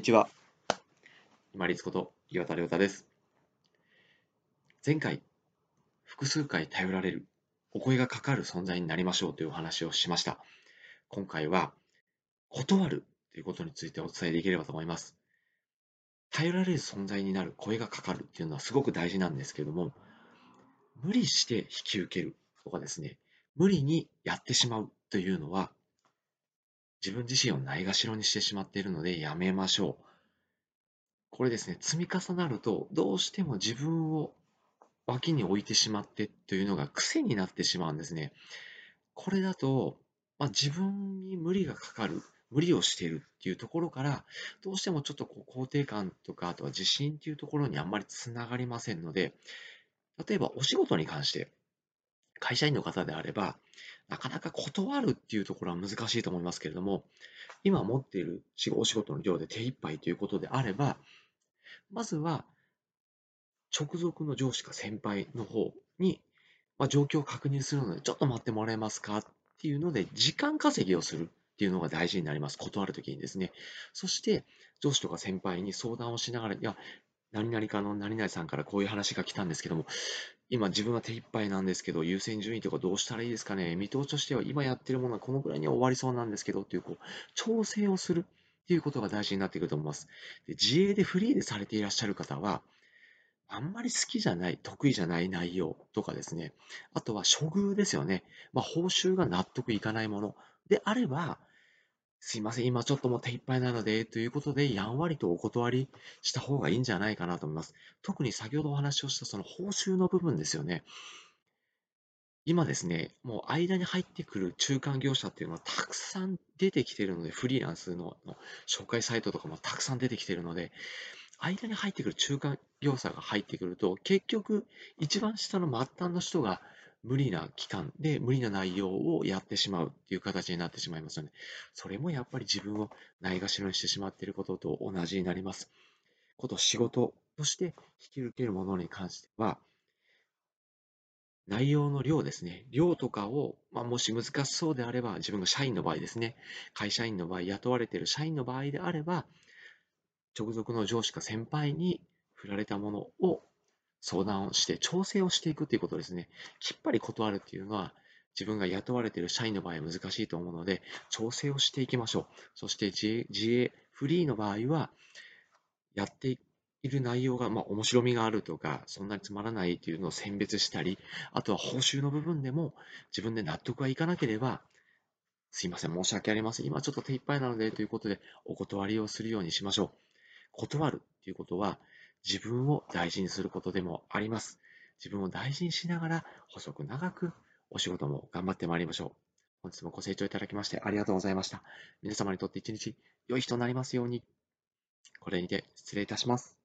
こんにちは。今立こと岩田亮太です。前回、複数回頼られる、お声がかかる存在になりましょうというお話をしました。今回は、断るということについてお伝えできればと思います。頼られる存在になる声がかかるっていうのはすごく大事なんですけども、無理して引き受けるとかですね、無理にやってしまうというのは、自分自身をないがしろにしてしまっているのでやめましょう。これですね、積み重なると、どうしても自分を脇に置いてしまってというのが癖になってしまうんですね。これだと、まあ、自分に無理がかかる、無理をしているっていうところから、どうしてもちょっとこう肯定感とか、あとは自信っていうところにあんまりつながりませんので、例えばお仕事に関して、会社員の方であれば、なかなか断るっていうところは難しいと思いますけれども、今持っているお仕事の量で手一杯ということであれば、まずは直属の上司か先輩の方に、まあ、状況を確認するので、ちょっと待ってもらえますかっていうので、時間稼ぎをするっていうのが大事になります。断るときにですね。そして、上司とか先輩に相談をしながら、いや、何々かの何々さんからこういう話が来たんですけども、今自分は手一杯なんですけど、優先順位とかどうしたらいいですかね？見通しとしては今やってるものはこのくらいには終わりそうなんですけどっていう、こう、調整をするっていうことが大事になってくると思います。で自営でフリーでされていらっしゃる方は、あんまり好きじゃない、得意じゃない内容とかですね。あとは処遇ですよね。まあ、報酬が納得いかないものであれば、すいません、今ちょっともう手一杯なので、ということで、やんわりとお断りした方がいいんじゃないかなと思います。特に先ほどお話をしたその報酬の部分ですよね。今ですね、もう間に入ってくる中間業者っていうのはたくさん出てきてるので、フリーランスの紹介サイトとかもたくさん出てきてるので、間に入ってくる中間業者が入ってくると、結局、一番下の末端の人が無理な期間で無理な内容をやってしまうっていう形になってしまいますよね。それもやっぱり自分をないがしろにしてしまっていることと同じになります。こと仕事として引き受けるものに関しては、内容の量ですね。量とかを、まあ、もし難しそうであれば、自分が社員の場合ですね。会社員の場合、雇われている社員の場合であれば、直属の上司か先輩に振られたものを相談をして調整をしていくということですね。きっぱり断るっていうのは自分が雇われている社員の場合は難しいと思うので調整をしていきましょう。そして自営、フリーの場合はやっている内容が、まあ、面白みがあるとか、そんなにつまらないというのを選別したり、あとは報酬の部分でも自分で納得がいかなければ、すいません、申し訳ありません。今ちょっと手一杯なのでということでお断りをするようにしましょう。断るということは、自分を大事にすることでもあります。自分を大事にしながら、細く長くお仕事も頑張ってまいりましょう。本日もご清聴いただきましてありがとうございました。皆様にとって一日良い日となりますように。これにて失礼いたします。